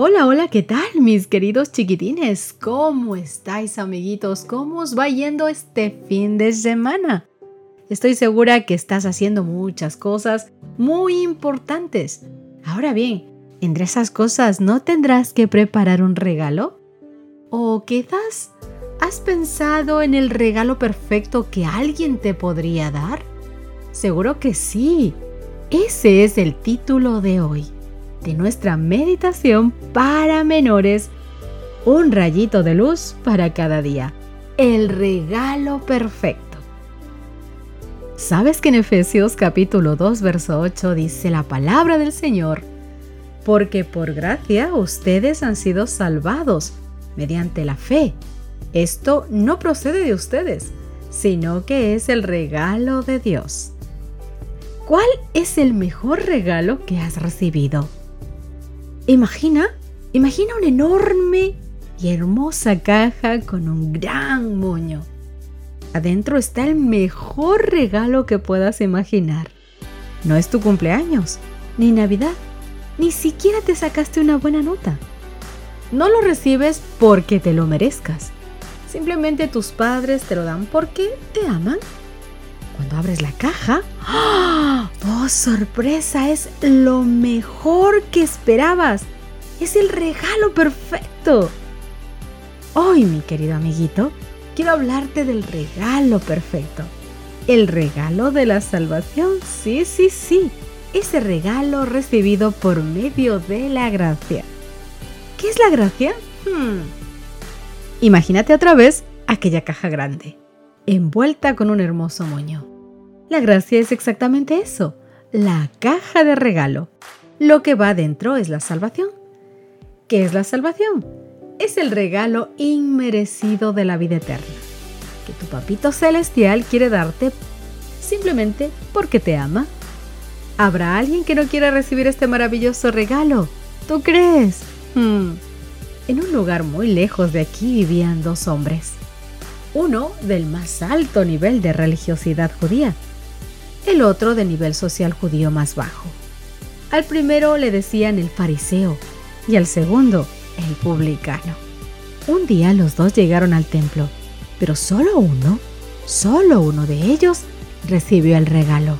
Hola, hola, ¿qué tal mis queridos chiquitines? ¿Cómo estáis amiguitos? ¿Cómo os va yendo este fin de semana? Estoy segura que estás haciendo muchas cosas muy importantes. Ahora bien, entre esas cosas no tendrás que preparar un regalo? ¿O quizás has pensado en el regalo perfecto que alguien te podría dar? Seguro que sí. Ese es el título de hoy de nuestra meditación para menores, un rayito de luz para cada día, el regalo perfecto. ¿Sabes que en Efesios capítulo 2, verso 8 dice la palabra del Señor? Porque por gracia ustedes han sido salvados mediante la fe. Esto no procede de ustedes, sino que es el regalo de Dios. ¿Cuál es el mejor regalo que has recibido? Imagina, imagina una enorme y hermosa caja con un gran moño. Adentro está el mejor regalo que puedas imaginar. No es tu cumpleaños, ni Navidad, ni siquiera te sacaste una buena nota. No lo recibes porque te lo merezcas. Simplemente tus padres te lo dan porque te aman. Cuando abres la caja, ¡oh! ¡Oh, sorpresa! Es lo mejor que esperabas. Es el regalo perfecto. Hoy, mi querido amiguito, quiero hablarte del regalo perfecto. El regalo de la salvación. Sí, sí, sí. Ese regalo recibido por medio de la gracia. ¿Qué es la gracia? Hmm. Imagínate otra vez aquella caja grande envuelta con un hermoso moño. La gracia es exactamente eso, la caja de regalo. Lo que va dentro es la salvación. ¿Qué es la salvación? Es el regalo inmerecido de la vida eterna, que tu papito celestial quiere darte simplemente porque te ama. ¿Habrá alguien que no quiera recibir este maravilloso regalo? ¿Tú crees? Hmm. En un lugar muy lejos de aquí vivían dos hombres uno del más alto nivel de religiosidad judía, el otro de nivel social judío más bajo. Al primero le decían el fariseo y al segundo el publicano. Un día los dos llegaron al templo, pero solo uno, solo uno de ellos recibió el regalo.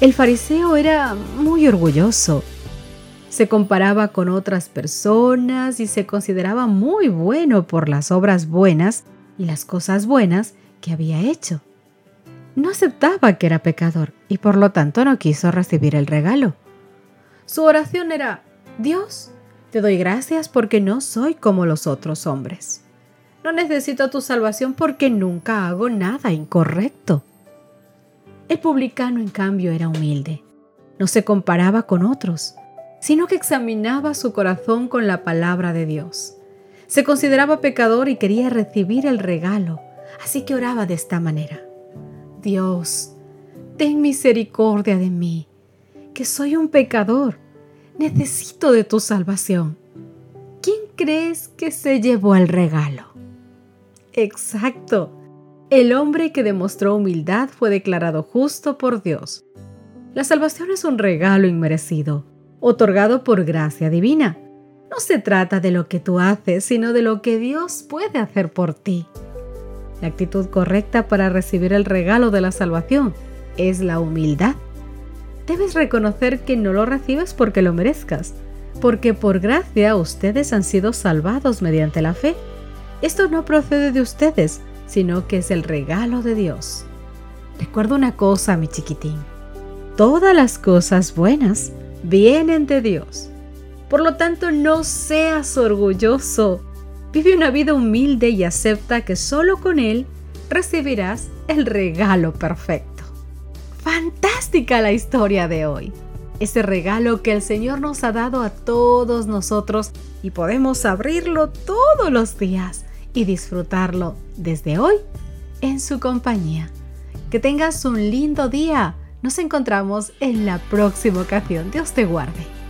El fariseo era muy orgulloso. Se comparaba con otras personas y se consideraba muy bueno por las obras buenas y las cosas buenas que había hecho. No aceptaba que era pecador y por lo tanto no quiso recibir el regalo. Su oración era, Dios, te doy gracias porque no soy como los otros hombres. No necesito tu salvación porque nunca hago nada incorrecto. El publicano, en cambio, era humilde. No se comparaba con otros, sino que examinaba su corazón con la palabra de Dios. Se consideraba pecador y quería recibir el regalo, así que oraba de esta manera. Dios, ten misericordia de mí, que soy un pecador. Necesito de tu salvación. ¿Quién crees que se llevó el regalo? Exacto. El hombre que demostró humildad fue declarado justo por Dios. La salvación es un regalo inmerecido, otorgado por gracia divina. No se trata de lo que tú haces, sino de lo que Dios puede hacer por ti. La actitud correcta para recibir el regalo de la salvación es la humildad. Debes reconocer que no lo recibes porque lo merezcas, porque por gracia ustedes han sido salvados mediante la fe. Esto no procede de ustedes, sino que es el regalo de Dios. Recuerda una cosa, mi chiquitín. Todas las cosas buenas vienen de Dios. Por lo tanto, no seas orgulloso. Vive una vida humilde y acepta que solo con Él recibirás el regalo perfecto. Fantástica la historia de hoy. ese regalo que el Señor nos ha dado a todos nosotros y podemos abrirlo todos los días y disfrutarlo desde hoy en su compañía. Que tengas un lindo día. Nos encontramos en la próxima ocasión. Dios te guarde.